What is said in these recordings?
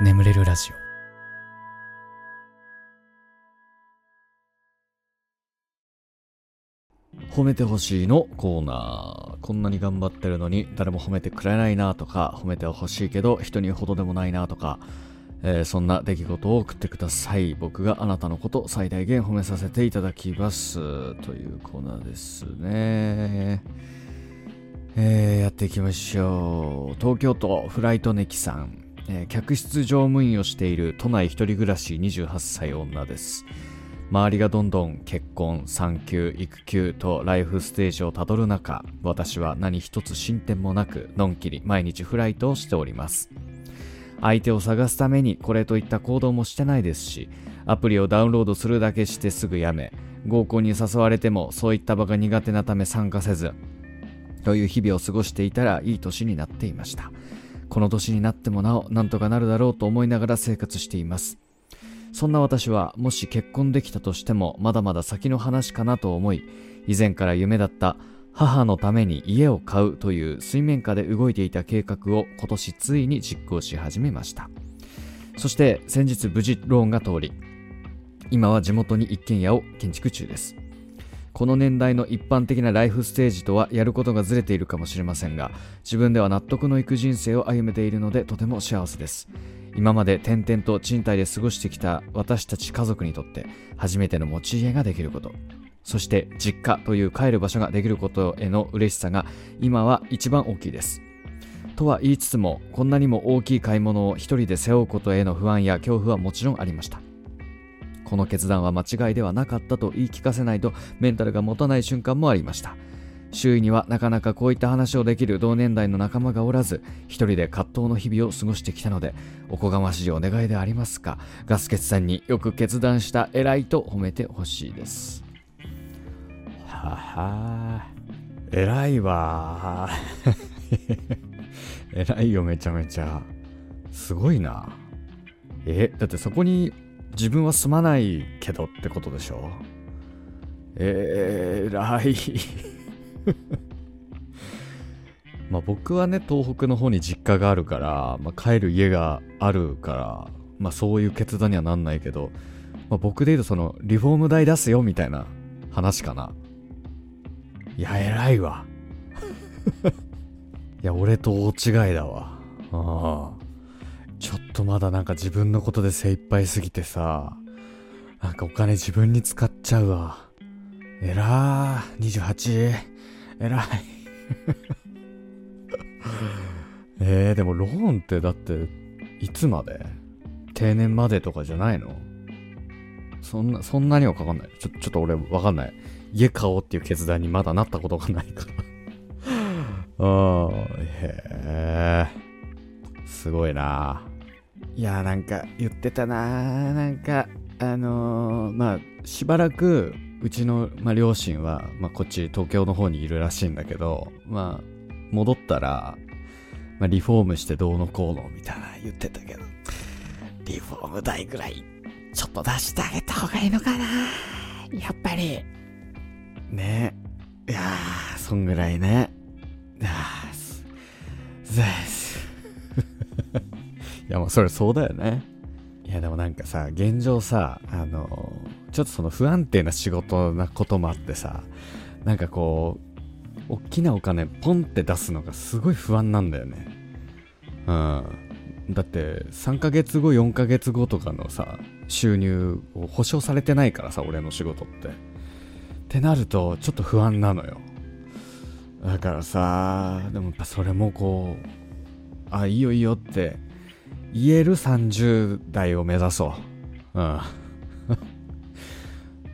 眠れるラジオ。褒めてほしいのコーナー。こんなに頑張ってるのに誰も褒めてくれないなとか褒めてほしいけど人にほどでもないなとか、えーそんな出来事を送ってください。僕があなたのこと最大限褒めさせていただきます。というコーナーですね。えーやっていきましょう。東京都フライトネキさん。えー客室乗務員をしている都内一人暮らし28歳女です。周りがどんどん結婚産休育休とライフステージをたどる中私は何一つ進展もなくのんきり毎日フライトをしております。相手を探すためにこれといった行動もしてないですしアプリをダウンロードするだけしてすぐやめ合コンに誘われてもそういった場が苦手なため参加せずという日々を過ごしていたらいい年になっていました。この年になってもなおなんとかなるだろうと思いながら生活しています。そんな私はもし結婚できたとしてもまだまだ先の話かなと思い以前から夢だった母のために家を買うという水面下で動いていた計画を今年ついに実行し始めました。そして先日無事ローンが通り今は地元に一軒家を建築中です。この年代の一般的なライフステージとはやることがずれているかもしれませんが自分では納得のいく人生を歩めているのでとても幸せです。今まで転々と賃貸で過ごしてきた私たち家族にとって初めての持ち家ができること。そして実家という帰る場所ができることへの嬉しさが今は一番大きいです。とは言いつつもこんなにも大きい買い物を一人で背負うことへの不安や恐怖はもちろんありました。この決断は間違いではなかったと言い聞かせないとメンタルが持たない瞬間もありました。周囲にはなかなかこういった話をできる同年代の仲間がおらず一人で葛藤の日々を過ごしてきたのでおこがましいお願いでありますがガスケツさんによく決断した偉いと褒めてほしいです。はは。偉いわ。偉いよめちゃめちゃ。すごいな。えだってそこに自分は住まないけどってことでしょ？えらい。まあ僕はね東北の方に実家があるから、まあ、帰る家があるからまあそういう決断にはなんないけど、まあ、僕で言うとそのリフォーム代出すよみたいな話かな。いや偉いわ。いや俺と大違いだわ。ああ。ちょっとまだなんか自分のことで精一杯すぎてさなんかお金自分に使っちゃうわえらー 28? えらい えー、でもローンってだっていつまで？定年までとかじゃないの？そんな、そんなにはかかんない。ちょ、ちょっと俺わかんない。家買おうっていう決断にまだなったことがないから。ああ、へえ。すごいな。いや、なんか言ってたな。なんか、あのーまあ、しばらく、うちの、まあ、両親は、まあ、こっち東京の方にいるらしいんだけど、まあ、戻ったら、まあ、リフォームしてどうのこうのみたいな言ってたけど、リフォーム代ぐらい、ちょっと出してあげた方がいいのかなやっぱり。ねいやー、そんぐらいね。あーす、す、いや、もうそれそうだよね。いや、でもなんかさ、現状さ、あの、ちょっとその不安定な仕事なこともあってさ、なんかこう、大きなお金ポンって出すのがすごい不安なんだよね。うん。だって、3ヶ月後、4ヶ月後とかのさ、収入を保証されてないからさ、俺の仕事って。ってなると、ちょっと不安なのよ。だからさ、でもやっぱそれもこう、あ、いいよいいよって言える30代を目指そう。うん。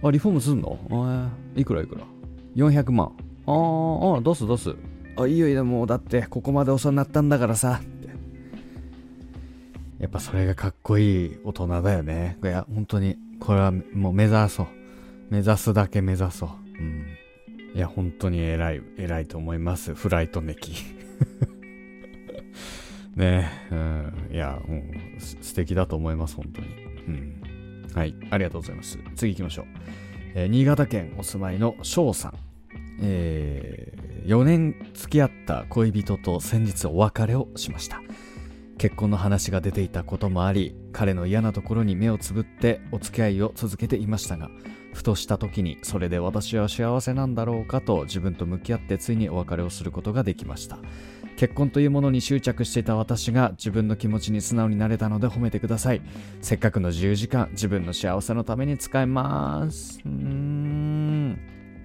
あ、リフォームすんの？あいくらいくら ?400 万。あーあ、出す出す。あ、いいよいいよ、もうだってここまで遅なったんだからさ。って。やっぱそれがかっこいい大人だよね。いや、本当に、これはもう目指そう。目指すだけ目指そう。うん。いや、本当に偉い、偉いと思います。フライトネキ。ねうん。いや、もう、す素敵だと思います、本当に。うん。はい、ありがとうございます。次行きましょう。えー新潟県お住まいの翔さん。え4年付き合った恋人と先日お別れをしました。結婚の話が出ていたこともあり彼の嫌なところに目をつぶってお付き合いを続けていましたがふとした時にそれで私は幸せなんだろうかと自分と向き合ってついにお別れをすることができました結婚というものに執着していた私が自分の気持ちに素直になれたので褒めてください。せっかくの自由時間自分の幸せのために使います。うーん。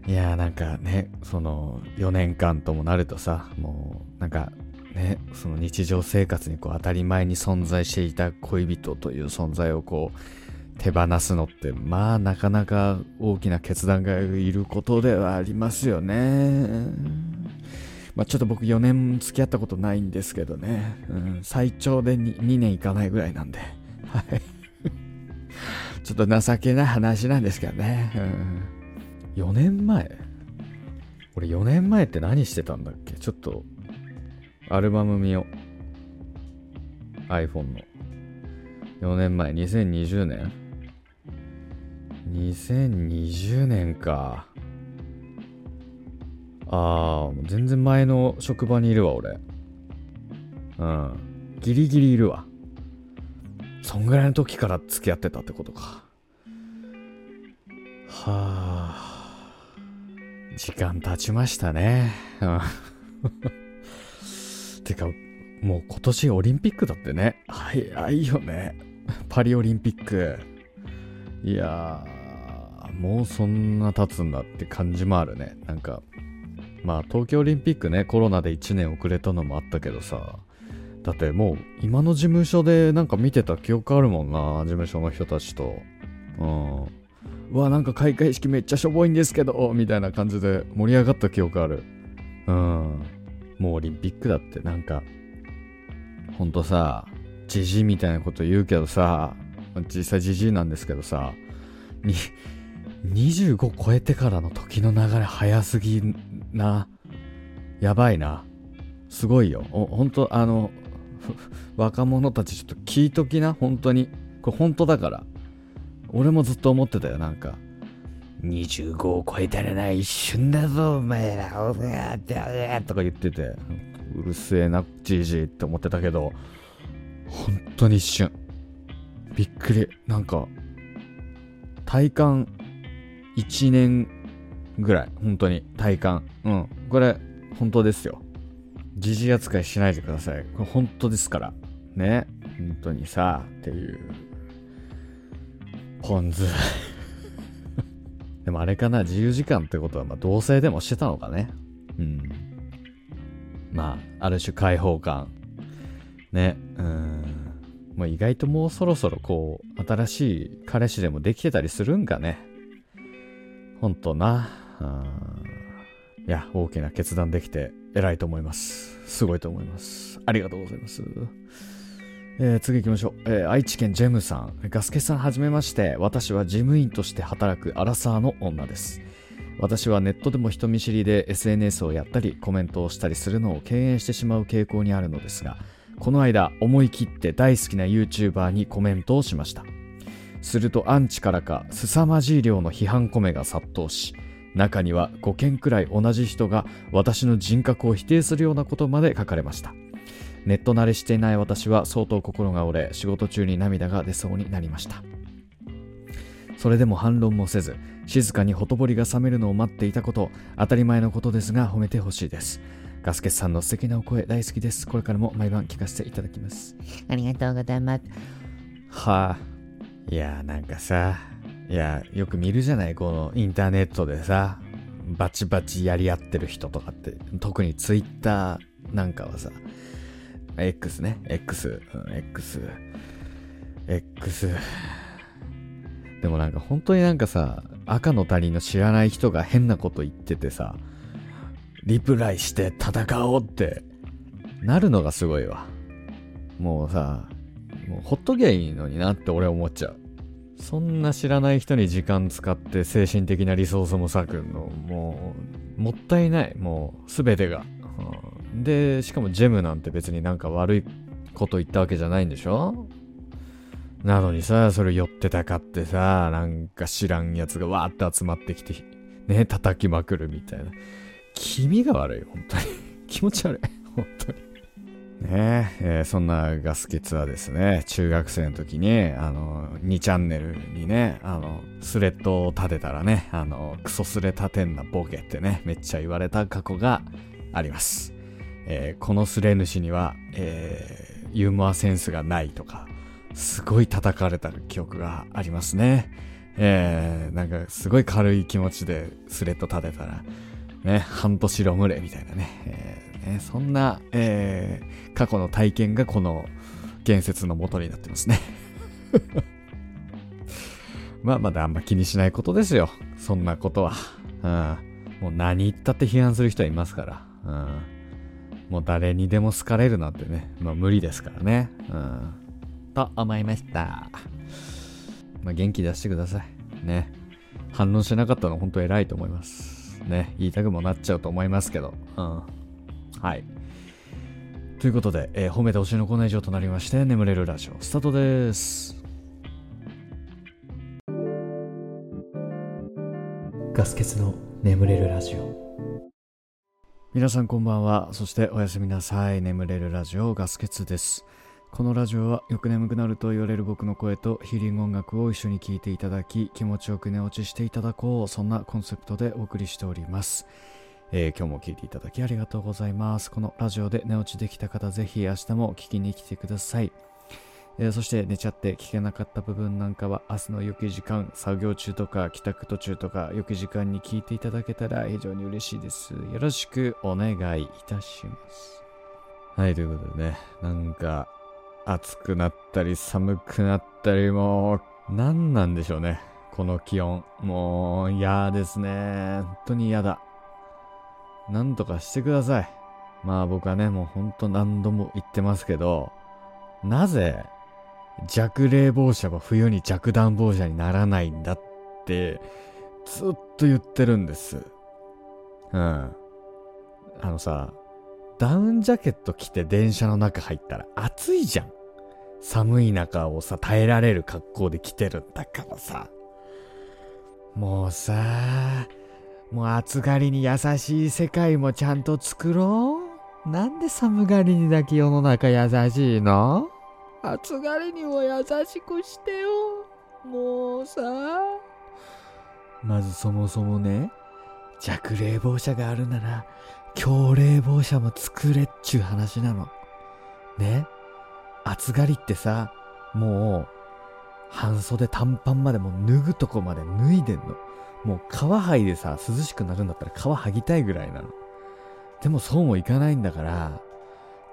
いやーなんかねその4年間ともなるとさもうなんかねその日常生活にこう当たり前に存在していた恋人という存在をこう手放すのってまあなかなか大きな決断がいることではありますよね。まあ、ちょっと僕4年付き合ったことないんですけどね、うん、最長で 2, 2年いかないぐらいなんで、はい。ちょっと情けない話なんですけどね。うん、4年前？俺4年前って何してたんだっけ？ちょっとアルバム見よう。iPhone の。4年前、2020年 ?2020 年か。ああ、全然前の職場にいるわ、俺。うん。ギリギリいるわ。そんぐらいの時から付き合ってたってことか。はあ。時間経ちましたね。うん てか、もう今年オリンピックだってね。早いよね。パリオリンピック。いやー、もうそんな経つんだって感じもあるね。なんか、まあ東京オリンピックね、コロナで1年遅れたのもあったけどさ、だってもう今の事務所でなんか見てた記憶あるもんな、事務所の人たちと。うん。うわ、なんか開会式めっちゃしょぼいんですけど、みたいな感じで盛り上がった記憶ある。うん。もうオリンピックだってなんか、ほんとさ、じじいみたいなこと言うけどさ、実際じじいなんですけどさ、に、25超えてからの時の流れ早すぎな。やばいな。すごいよ。ほんと、あの、若者たちちょっと聞いときな、本当に。これ本当だから。俺もずっと思ってたよ、なんか。25を超えたらな、一瞬だぞ、お前ら、お前ら、とか言ってて、うるせえな、じいじいって思ってたけど、本当に一瞬。びっくり。なんか、体感1年ぐらい。本当に。体感。うん。これ、本当ですよ。じじ扱いしないでください。これ本当ですから。ね。本当にさ、っていう。ポン酢。でもあれかな、自由時間ってことは、まあ、同性でもしてたのかね。うん。まあ、ある種開放感。ね。うん。もう意外ともうそろそろこう、新しい彼氏でもできてたりするんかね。ほんとな。いや、大きな決断できて偉いと思います。すごいと思います。ありがとうございます。えー、次行きましょう、えー、愛知県ジェムさん。ガスケさんはじめまして。私は事務員として働くアラサーの女です。私はネットでも人見知りで SNS をやったりコメントをしたりするのを敬遠してしまう傾向にあるのですが、この間思い切って大好きな YouTuber にコメントをしました。するとアンチからか凄まじい量の批判コメが殺到し、中には5件くらい同じ人が私の人格を否定するようなことまで書かれました。ネット慣れしていない私は相当心が折れ仕事中に涙が出そうになりました。それでも反論もせず静かにほとぼりが冷めるのを待っていたこと当たり前のことですが褒めてほしいです。ガスケさんの素敵なお声大好きです。これからも毎晩聞かせていただきます。ありがとうございます。はあ。いやなんかさいやよく見るじゃないこのインターネットでさバチバチやり合ってる人とかって特にツイッターなんかはさ X ね。X。うん、X。X。でもなんか本当になんかさ、赤の他人の知らない人が変なこと言っててさ、リプライして戦おうってなるのがすごいわ。もうさ、もうほっときゃいいのになって俺思っちゃう。そんな知らない人に時間使って精神的なリソースも割くの、もう、もったいない。もう、すべてが。で、しかもジェムなんて別になんか悪いこと言ったわけじゃないんでしょ？なのにさ、それ寄ってたかってさ、なんか知らんやつがわーって集まってきて、ね、叩きまくるみたいな。気味が悪い、本当に。気持ち悪い、本当に。ねえー、そんなガスケツはですね、中学生の時に、あの、2チャンネルにね、あの、スレッドを立てたらね、あの、クソスレ立てんなボケってね、めっちゃ言われた過去があります。えー、このスレ主には、えー、ユーモアセンスがないとか、すごい叩かれた記憶がありますね。えー、なんかすごい軽い気持ちでスレッド立てたら、ね、半年ロムレみたいなね、えー、ねそんな、えー、過去の体験がこの言説の元になってますね。まあまだあんま気にしないことですよ。そんなことは。うん、もう何言ったって批判する人はいますから。うん、もう誰にでも好かれるなんてね、まあ無理ですからね。うん、と思いました。まあ元気出してください。ね。反論しなかったの本当偉いと思います。ね、言いたくもなっちゃうと思いますけど。うん。はい。ということで、えー、褒めてほしいのコーナー以上となりまして、眠れるラジオ、スタートです。ガス欠の眠れるラジオ。皆さんこんばんは。そしておやすみなさい。眠れるラジオ、ガス欠です。このラジオはよく眠くなると言われる僕の声とヒーリング音楽を一緒に聴いていただき気持ちよく寝落ちしていただこうそんなコンセプトでお送りしております、えー、今日も聴いていただきありがとうございますこのラジオで寝落ちできた方ぜひ明日も聞きに来てくださいえー、そして寝ちゃって聞けなかった部分なんかは明日の良き時間、作業中とか帰宅途中とか良き時間に聞いていただけたら非常に嬉しいです。よろしくお願いいたします。はい、ということでね、なんか暑くなったり寒くなったりも何なんでしょうね。この気温。もう嫌ですね。本当に嫌だ。なんとかしてください。まあ僕はね、もうほんと何度も言ってますけど、なぜ弱冷房車は冬に弱暖房車にならないんだってずっと言ってるんです。うん。あのさ、ダウンジャケット着て電車の中入ったら暑いじゃん。寒い中をさ、耐えられる格好で来てるんだからさ。もうさ、もう暑がりに優しい世界もちゃんと作ろう。なんで寒がりにだけ世の中優しいの？暑がりにも優しくしてよ。もうさ。まずそもそもね、弱冷房車があるなら、強冷房車も作れっちゅう話なの。ね？暑がりってさ、もう、半袖短パンまでもう脱ぐとこまで脱いでんの。もう皮剥いでさ、涼しくなるんだったら皮剥ぎたいぐらいなの。でもそうもいかないんだから、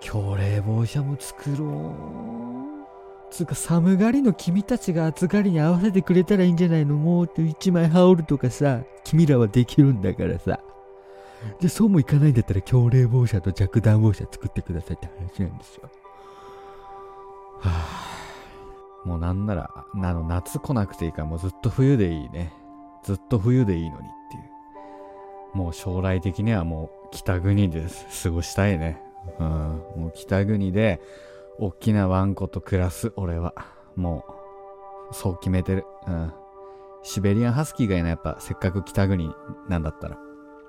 強冷房車も作ろう。つうか寒がりの君たちが暑がりに合わせてくれたらいいんじゃないの？もう一枚羽織るとかさ、君らはできるんだからさ。で、そうもいかないんだったら強冷房車と弱暖房車作ってくださいって話なんですよ。はあ、もうなんなら、あの、夏来なくていいからもうずっと冬でいいね。ずっと冬でいいのにっていう。もう将来的にはもう北国で過ごしたいね。うん。もう北国で、大きなワンコと暮らす、俺は。もう、そう決めてる。うん。シベリアンハスキーがいない、やっぱ、せっかく北国なんだったら。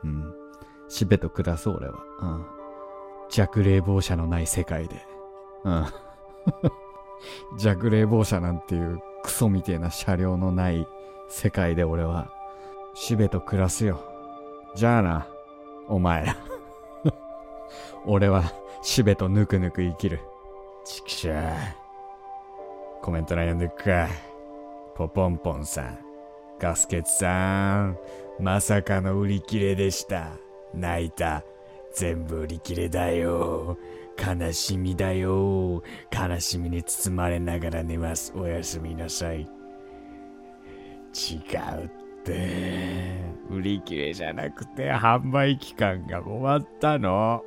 うん。シベと暮らす、俺は。うん。弱冷房車のない世界で。うん。弱冷房車なんていうクソみてえな車両のない世界で俺は、しべと暮らすよ。じゃあな、お前ら。俺は、しべとぬくぬく生きる。ちくしょう。コメント欄読んでくか。ポポンポンさん。ガスケツさん。まさかの売り切れでした。泣いた。全部売り切れだよ。悲しみだよ。悲しみに包まれながら寝ます。おやすみなさい。違うって。売り切れじゃなくて販売期間が終わったの。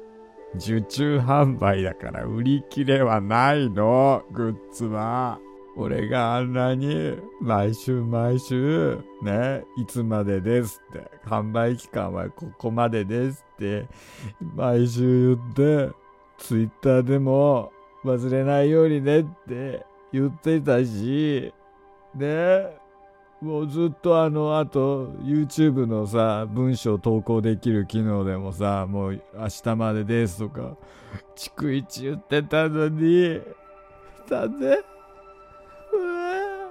受注販売だから売り切れはないの。グッズは。俺があんなに毎週毎週ね、いつまでですって、販売期間はここまでですって毎週言って、ツイッターでも忘れないようにねって言ってたし、ねもうずっとあの、あと、YouTube のさ、文章投稿できる機能でもさ、もう明日までですとか、逐一言ってたのに、なんでうわ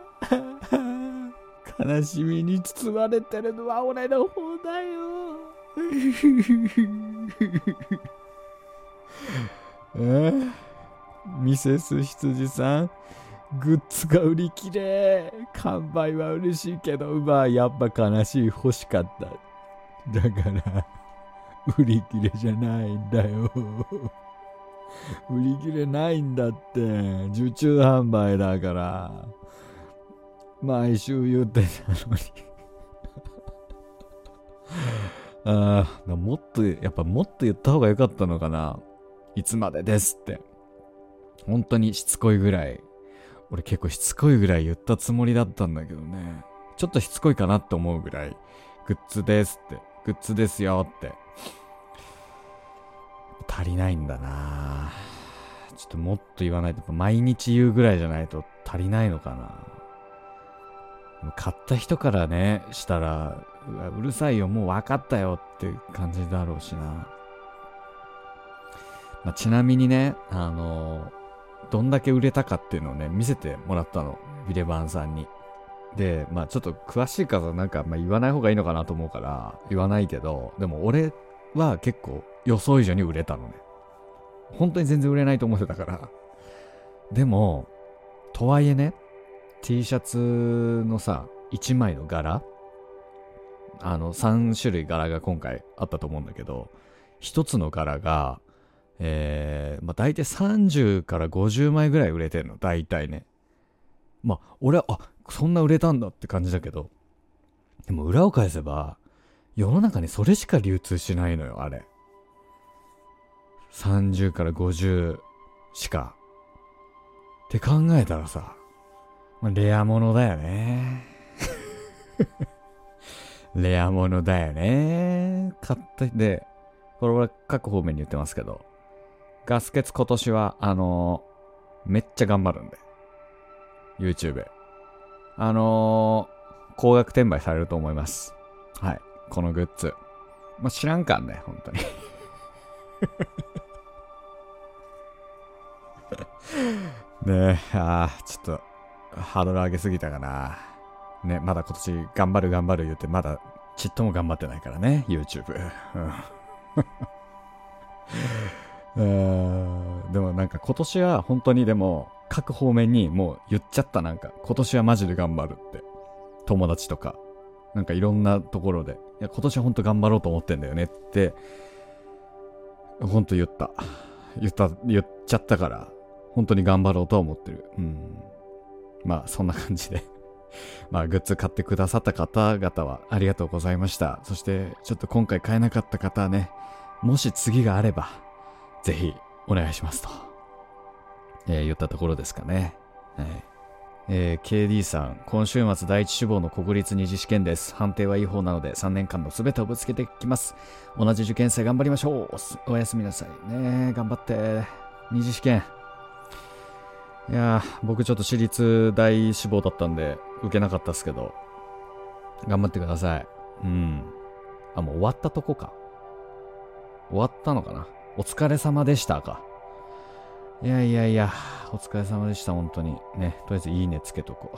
悲しみに包まれてるのは俺の方だよ。えミセス羊さん？グッズが売り切れ。完売は嬉しいけどまあやっぱ悲しい。欲しかった。だから 売り切れじゃないんだよ。売り切れないんだって。受注販売だから。毎週言ってたのに。ああもっとやっぱもっと言った方が良かったのかな。いつまでですって。本当にしつこいぐらい。俺結構しつこいぐらい言ったつもりだったんだけどね。ちょっとしつこいかなって思うぐらい、グッズですって、グッズですよって。足りないんだなちょっともっと言わないと、毎日言うぐらいじゃないと足りないのかな買った人からね、したら、うるさいよ、もう分かったよって感じだろうしな。まあ、ちなみにね、あのどんだけ売れたかっていうのをね、見せてもらったの。ビレバンさんに。で、まあちょっと詳しい方はなんか、まあ、言わない方がいいのかなと思うから、言わないけど、でも俺は結構予想以上に売れたのね。本当に全然売れないと思ってたから。でも、とはいえね、T シャツのさ、1枚の柄あの、3種類柄が今回あったと思うんだけど、1つの柄が、えー、まあ大体30から50枚ぐらい売れてるの、大体ね。まあ、俺は、あ、そんな売れたんだって感じだけど、でも裏を返せば、世の中にそれしか流通しないのよ、あれ。30から50しか。って考えたらさ、まあ、レアものだよね。レアものだよね。買ったで、これは各方面に言ってますけど、ガス欠今年は、あのー、めっちゃ頑張るんで。YouTube。あのー、高額転売されると思います。はい。このグッズ。まあ、知らんかんね、本当に ねえ、ああ、ちょっと、ハードル上げすぎたかな。ね、まだ今年頑張る頑張る言って、まだちっとも頑張ってないからね、YouTube。うんでもなんか今年は本当にでも各方面にもう言っちゃったなんか。今年はマジで頑張るって。友達とか。なんかいろんなところで。いや今年は本当頑張ろうと思ってんだよねって。本当言った。言った言っちゃったから。本当に頑張ろうとは思ってる。うん。まあそんな感じで。まあグッズ買ってくださった方々はありがとうございました。そしてちょっと今回買えなかった方はね。もし次があれば。ぜひお願いしますと、えー、言ったところですかね。はいえー、KD さん、今週末第一志望の国立二次試験です。判定はいい方なので3年間の全てをぶつけてきます。同じ受験生頑張りましょう。おやすみなさい。ね頑張って。二次試験。いや僕ちょっと私立大志望だったんで、受けなかったっすけど、頑張ってください。うん。あ、もう終わったとこか。終わったのかなお疲れ様でしたか？いやいやいや、お疲れ様でした、本当に。ね、とりあえずいいねつけとこ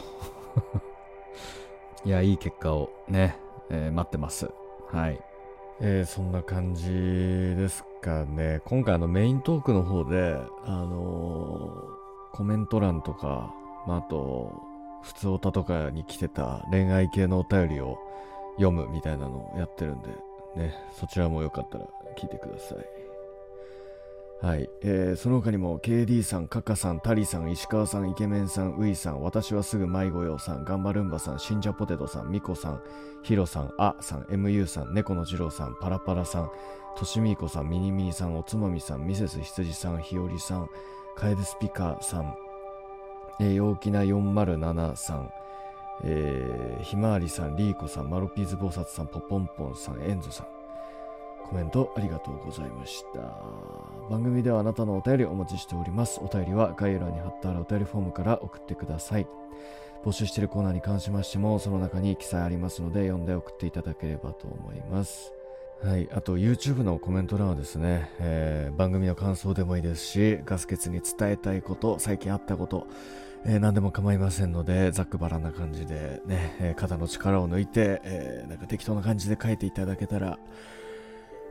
う。いや、いい結果をね、えー、待ってます。はい。えー、そんな感じですかね。今回のメイントークの方で、あのー、コメント欄とか、まあ、あと、普通歌とかに来てた恋愛系のお便りを読むみたいなのをやってるんで、ね、そちらもよかったら聞いてください。はい、えー、その他にも KD さん、カカさん、タリさん、石川さん、イケメンさん、ウイさん、私はすぐ迷子よさん、ガンバルンバさん、シンジャポテトさん、ミコさん、ヒロさん、アさん、MU さん、猫の次郎さん、パラパラさん、としみーこさん、ミニミニさん、おつまみさん、ミセス羊さん、ひよりさん、カエデスピカさん、えー、陽気な407さん、えー、ひまわりさん、リーコさん、マロピーズ菩薩さん、ポポンポンさん、エンゾさん、コメントありがとうございました。番組ではあなたのお便りお待ちしております。お便りは概要欄に貼ってあるお便りフォームから送ってください。募集しているコーナーに関しましても、その中に記載ありますので、読んで送っていただければと思います。はい、あと YouTube のコメント欄はですね、えー、番組の感想でもいいですし、ガス欠に伝えたいこと、最近あったこと、えー、何でも構いませんので、ざっくばらんな感じでね、えー、肩の力を抜いて、えー、なんか適当な感じで書いていただけたら、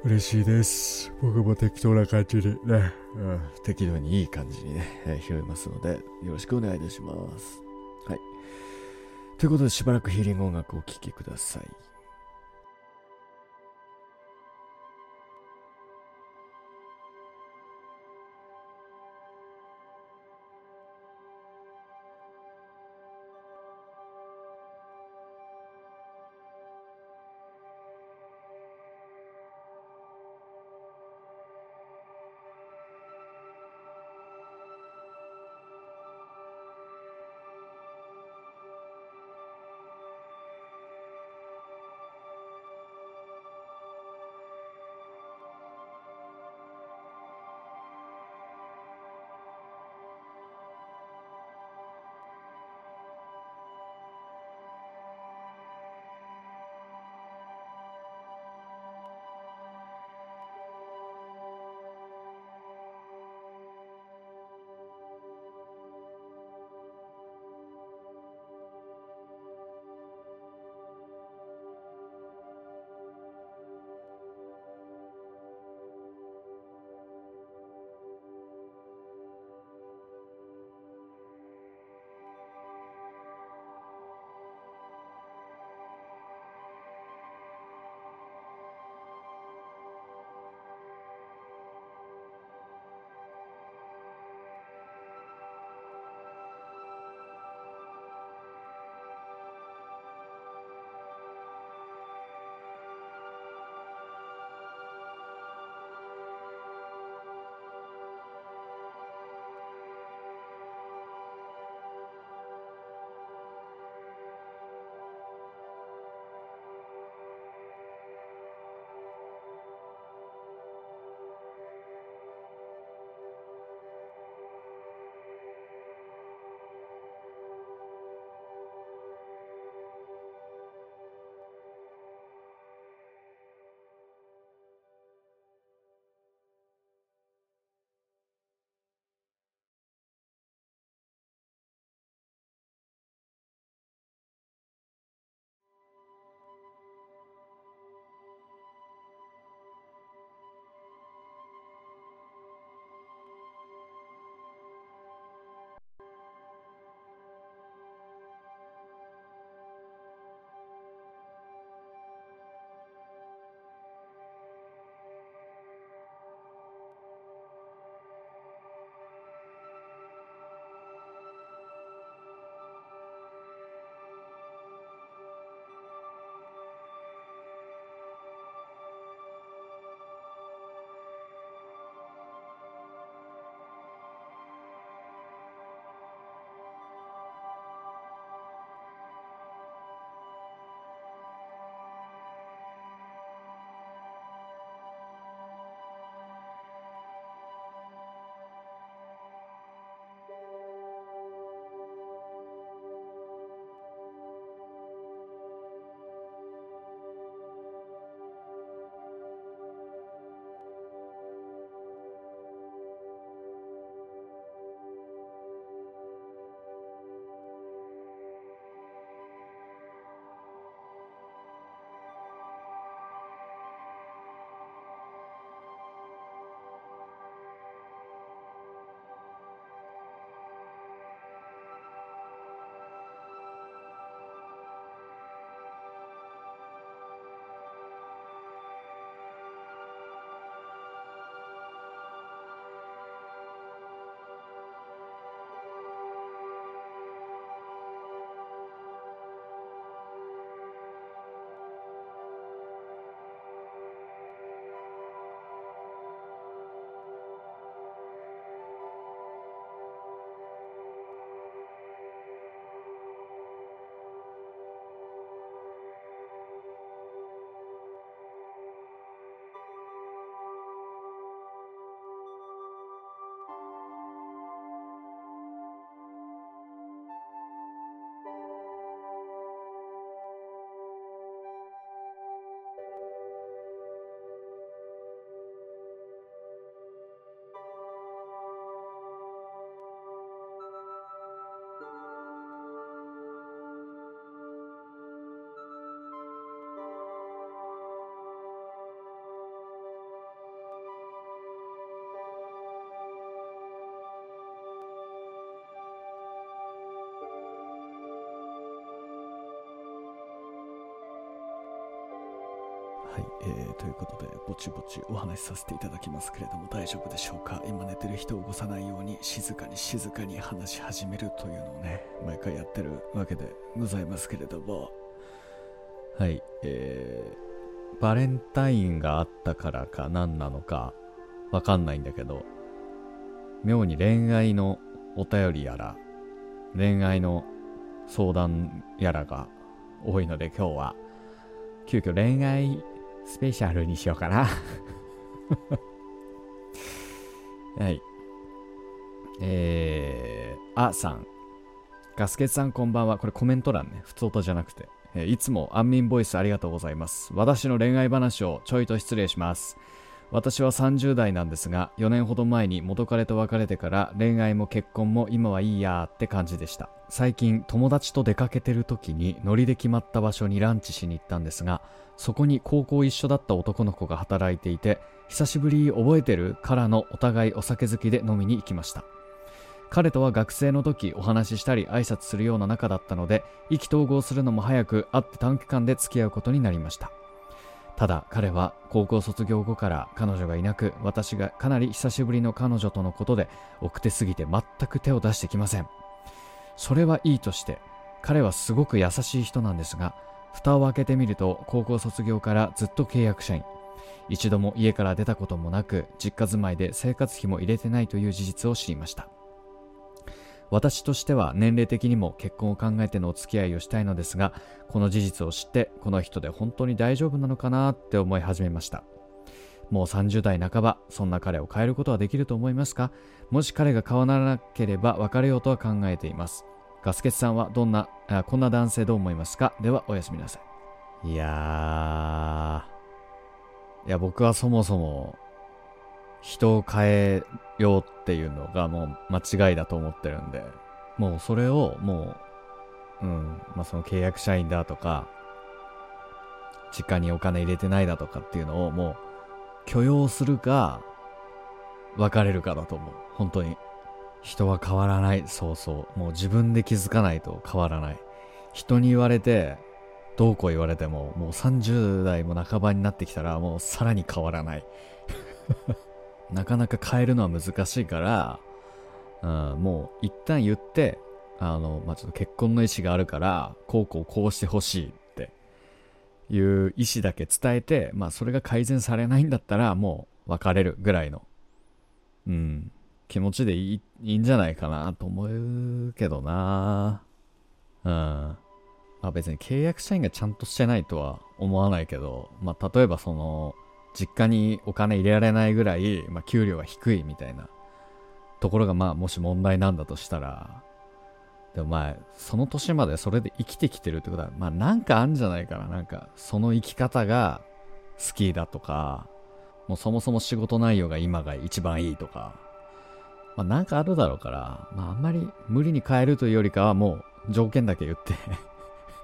嬉しいです。僕も適当な感じでね、うん、適度にいい感じにね、えー、拾いますので、よろしくお願いいたします。はい。ということで、しばらくヒーリング音楽をお聴きください。はい、えー、ということで、ぼちぼちお話しさせていただきますけれども、大丈夫でしょうか？今寝てる人を起こさないように、静かに静かに話し始めるというのをね、毎回やってるわけでございますけれども、はい、えー、バレンタインがあったからか何なのか、わかんないんだけど、妙に恋愛のお便りやら、恋愛の相談やらが多いので今日は、急遽恋愛スペシャルにしようかな はい。えー、あさん。ガスケツさんこんばんは。これコメント欄ね。普通音じゃなくて。えー、いつも安眠ボイスありがとうございます。私の恋愛話をちょいと失礼します。私は30代なんですが、4年ほど前に元彼と別れてから恋愛も結婚も今はいいやーって感じでした。最近友達と出かけてる時にノリで決まった場所にランチしに行ったんですが、そこに高校一緒だった男の子が働いていて、久しぶり覚えてるからのお互いお酒好きで飲みに行きました。彼とは学生の時お話ししたり挨拶するような仲だったので、意気投合するのも早く会って短期間で付き合うことになりました。ただ彼は高校卒業後から彼女がいなく私がかなり久しぶりの彼女とのことで奥手すぎて全く手を出してきません。それはいいとして彼はすごく優しい人なんですが蓋を開けてみると高校卒業からずっと契約社員。一度も家から出たこともなく実家住まいで生活費も入れてないという事実を知りました。私としては年齢的にも結婚を考えてのお付き合いをしたいのですがこの事実を知ってこの人で本当に大丈夫なのかなって思い始めました。もう30代半ばそんな彼を変えることはできると思いますか？もし彼が変わらなければ別れようとは考えています。ガスケツさんはどんなあこんな男性どう思いますか？ではおやすみなさい。いやー。いや僕はそもそも人を変えようっていうのがもう間違いだと思ってるんで、もうそれをもう、うん、まあその契約社員だとか、実家にお金入れてないだとかっていうのをもう許容するか、別れるかだと思う。本当に。人は変わらない。そうそう。もう自分で気づかないと変わらない。人に言われて、どうこう言われても、もう30代も半ばになってきたら、もうさらに変わらない。なかなか変えるのは難しいから、うん、もう一旦言って、あの、まあ、ちょっと結婚の意思があるから、こうこうこうしてほしいっていう意思だけ伝えて、まあそれが改善されないんだったら、もう別れるぐらいの、うん、気持ちでいいいいんじゃないかなと思うけどなうん。まあ別に契約社員がちゃんとしてないとは思わないけど、まあ例えばその、実家にお金入れられないぐらい、まあ、給料が低いみたいな。ところがまあもし問題なんだとしたら。でもまあその年までそれで生きてきてるってことはまあなんかあるんじゃないかな。なんかその生き方が好きだとか。もうそもそも仕事内容が今が一番いいとか。まあなんかあるだろうから。まああんまり無理に変えるというよりかはもう条件だけ言って。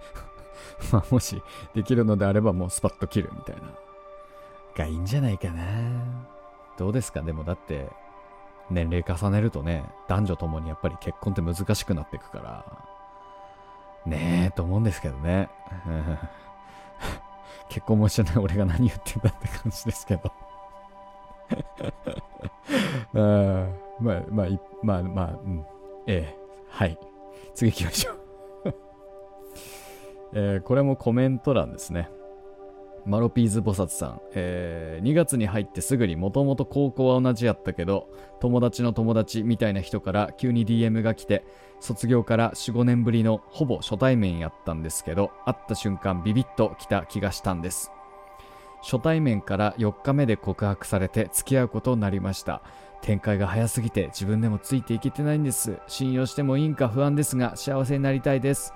まあもしできるのであればもうスパッと切るみたいな。がいいんじゃないかな。どうですか？でもだって、年齢重ねるとね、男女ともにやっぱり結婚って難しくなっていくから、ねえ、と思うんですけどね。結婚もしてない俺が何言ってんだって感じですけど あまあ、まあ、まあ、まあ、うん。ええ、はい。次行きましょう えー、これもコメント欄ですね。マロピーズ菩薩さん、えー、2月に入ってすぐにもともと高校は同じやったけど友達の友達みたいな人から急に DM が来て卒業から45年ぶりのほぼ初対面やったんですけど会った瞬間ビビッと来た気がしたんです。初対面から4日目で告白されて付き合うことになりました。展開が早すぎて自分でもついていけてないんです。信用してもいいんか不安ですが幸せになりたいです。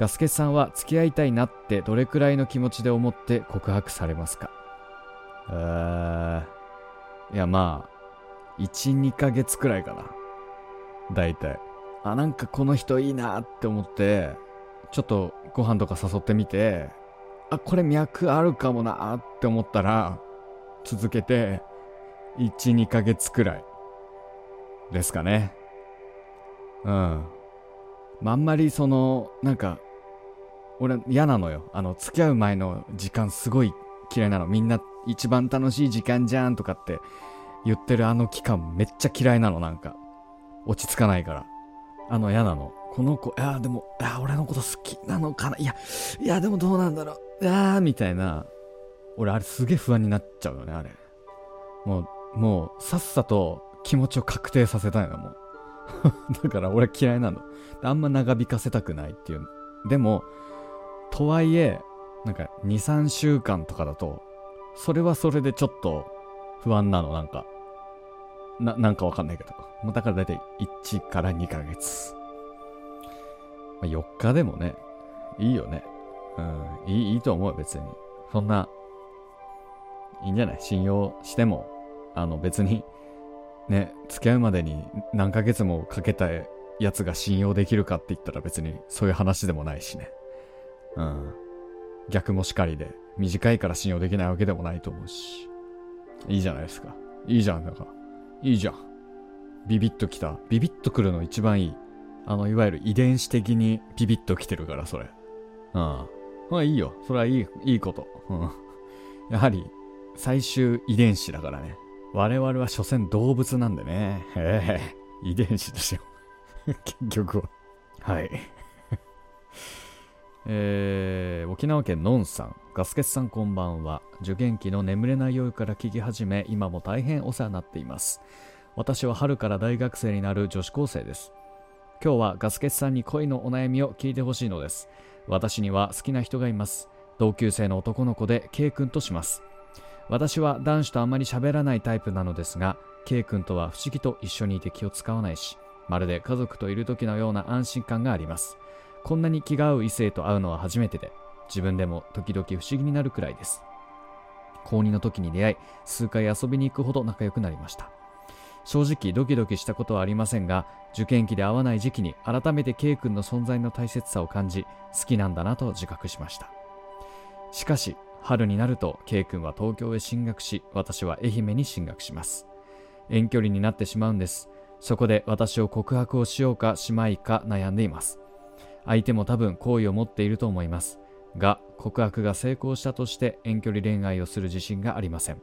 ガスケさんは付き合いたいなってどれくらいの気持ちで思って告白されますか？えー、いやまあ、1、2ヶ月くらいかな。大体。あ、なんかこの人いいなって思って、ちょっとご飯とか誘ってみて、あ、これ脈あるかもなって思ったら、続けて、1、2ヶ月くらい。ですかね。うん。まあ、あんまりその、なんか、俺嫌なのよ。あの、付き合う前の時間すごい嫌いなの。みんな一番楽しい時間じゃんとかって言ってるあの期間めっちゃ嫌いなの、なんか。落ち着かないから。あの嫌なの。この子、いや、でも、いや、俺のこと好きなのかないや、いや、でもどうなんだろう。いやー、みたいな。俺、あれすげえ不安になっちゃうよね、あれ。もう、もう、さっさと気持ちを確定させたいの、もう。だから俺嫌いなの。あんま長引かせたくないっていう。でも、とはいえ、なんか2、3週間とかだと、それはそれでちょっと不安なの、なんか。な、なんかわかんないけど。もうだからだいたい1から2ヶ月。まあ、4日でもね、いいよね。うん、いい、いいと思う、別に。そんな、いいんじゃない？信用しても、あの別に、ね、付き合うまでに何ヶ月もかけたやつが信用できるかって言ったら別にそういう話でもないしね。うん。逆もしかりで、短いから信用できないわけでもないと思うし。いいじゃないですか。いいじゃん、だか。いいじゃん。ビビッときた。ビビッとくるの一番いい。あの、いわゆる遺伝子的にビビッときてるから、それ。うん。まあいいよ。それはいい、いいこと。うん。やはり、最終遺伝子だからね。我々は所詮動物なんでね。ええ遺伝子ですよ。結局は。はい。えー、沖縄県のんさん、ガスケツさんこんばんは。受験期の眠れない夜から聞き始め、今も大変お世話になっています。私は春から大学生になる女子高生です。今日はガスケツさんに恋のお悩みを聞いてほしいのです。私には好きな人がいます。同級生の男の子で K 君とします。私は男子とあまり喋らないタイプなのですが、K 君とは不思議と一緒にいて気を使わないし、まるで家族といる時のような安心感があります。こんなに気が合う異性と会うのは初めてで、自分でも時々不思議になるくらいです。高2の時に出会い、数回遊びに行くほど仲良くなりました。正直ドキドキしたことはありませんが、受験期で会わない時期に改めて K 君の存在の大切さを感じ、好きなんだなと自覚しました。しかし、春になると K 君は東京へ進学し、私は愛媛に進学します。遠距離になってしまうんです。そこで私を告白をしようかしまいか悩んでいます。相手も多分好意を持っていると思います。が、告白が成功したとして遠距離恋愛をする自信がありません。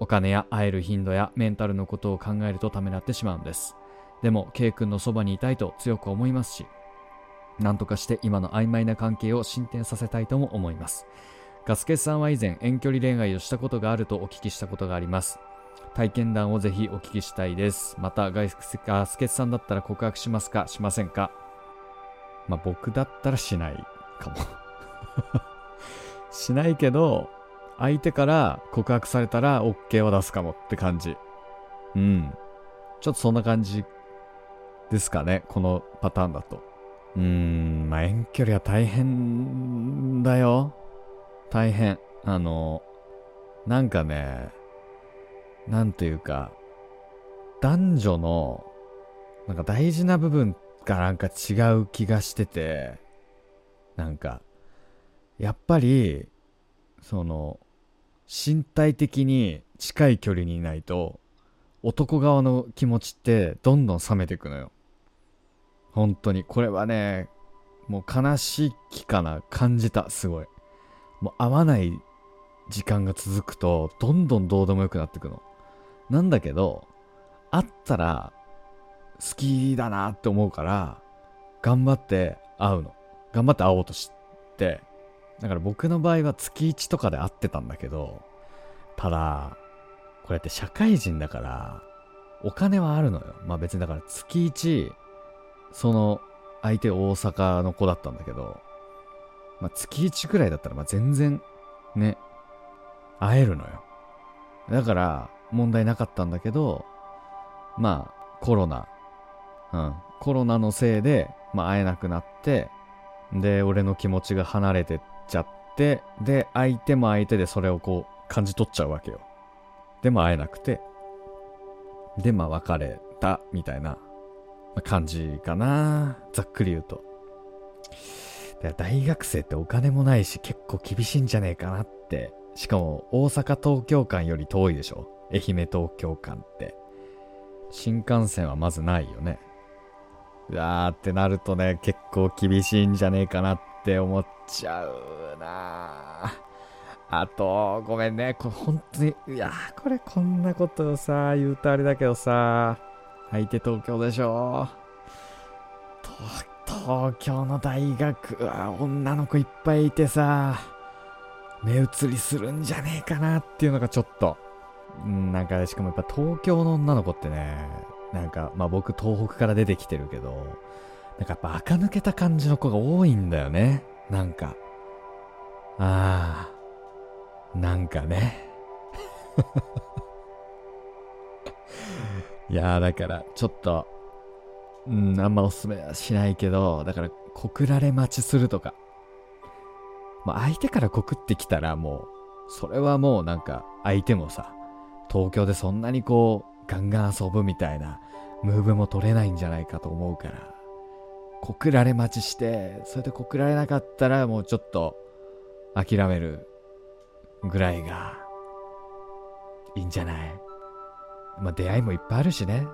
お金や会える頻度やメンタルのことを考えるとためらってしまうんです。でも、K 君のそばにいたいと強く思いますし、なんとかして今の曖昧な関係を進展させたいとも思います。ガスケさんは以前遠距離恋愛をしたことがあるとお聞きしたことがあります。体験談をぜひお聞きしたいです。また、ガスケさんだったら告白しますか？しませんか？まあ僕だったらしないかも しないけど、相手から告白されたら OK は出すかもって感じ。うん。ちょっとそんな感じですかね。このパターンだと。うーん、まあ遠距離は大変だよ。大変。あの、なんかね、なんというか、男女の、なんか大事な部分っがなんか違う気がしてて、なんか、やっぱり、その、身体的に近い距離にいないと、男側の気持ちってどんどん冷めてくのよ。本当に。これはね、もう悲しきかな、感じた、すごい。もう会わない時間が続くと、どんどんどうでもよくなってくの。なんだけど、会ったら、好きだなって思うから、頑張って会うの。頑張って会おうとして、だから僕の場合は月1とかで会ってたんだけど、ただ、こうやって社会人だから、お金はあるのよ。まあ別にだから月1、その相手大阪の子だったんだけど、まあ月1くらいだったらまあ全然ね、会えるのよ。だから問題なかったんだけど、まあコロナうん、コロナのせいで、まあ、会えなくなって、で、俺の気持ちが離れてっちゃって、で、相手も相手でそれをこう感じ取っちゃうわけよ。でも会えなくて、で、まあ別れた、みたいな感じかな。ざっくり言うと。大学生ってお金もないし結構厳しいんじゃねえかなって。しかも大阪東京間より遠いでしょ？愛媛東京間って。新幹線はまずないよね。うわーってなるとね、結構厳しいんじゃねえかなって思っちゃうな。あと、ごめんね。これ本当に、いやこれこんなことさ、言うとあれだけどさ、相手東京でしょ。東京の大学は女の子いっぱいいてさ、目移りするんじゃねえかなっていうのがちょっと、うん、なんかしかもやっぱ東京の女の子ってね、なんか、まあ僕東北から出てきてるけど、なんかやっぱ垢抜けた感じの子が多いんだよね。なんか。ああ、なんかね。いやーだからちょっと、うん、あんまおすすめはしないけど、だから告られ待ちするとか。まあ相手から告ってきたらもう、それはもうなんか相手もさ、東京でそんなにこう、ガンガン遊ぶみたいなムーブも取れないんじゃないかと思うから、告られ待ちして、それで告られなかったらもうちょっと諦めるぐらいがいいんじゃない？まあ出会いもいっぱいあるしね。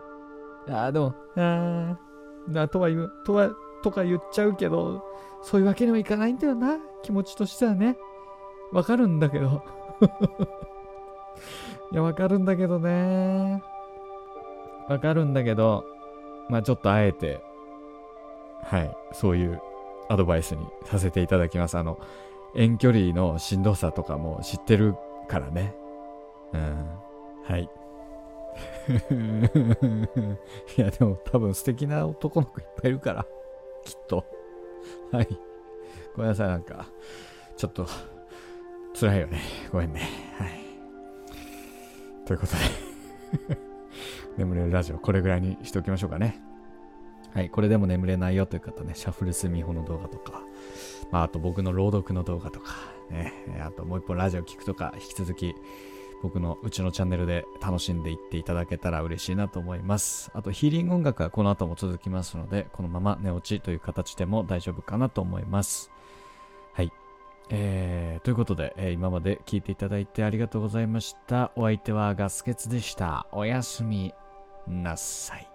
ああ、でも、ああ、とは言う、とは、とか言っちゃうけど、そういうわけにはいかないんだよな。気持ちとしてはね。わかるんだけど。いや、わかるんだけどね。わかるんだけど、まあちょっとあえて、はい、そういうアドバイスにさせていただきます。あの、遠距離のしんどさとかも知ってるからね。うん。はい。いや、でも多分素敵な男の子いっぱいいるから。きっと。はい。ごめんなさい、なんか、ちょっと、辛いよね。ごめんね。はい。ということで眠れるラジオ、これぐらいにしておきましょうかね。はい、これでも眠れないよという方ね、シャッフルスミホの動画とか、まあ、あと僕の朗読の動画とか、ね、あともう一本ラジオ聞くとか、引き続き僕のうちのチャンネルで楽しんでいっていただけたら嬉しいなと思います。あとヒーリング音楽はこの後も続きますので、このまま寝落ちという形でも大丈夫かなと思います。はい。えー、ということで、えー、今まで聞いていただいてありがとうございました。お相手はガスケツでした。おやすみなさい。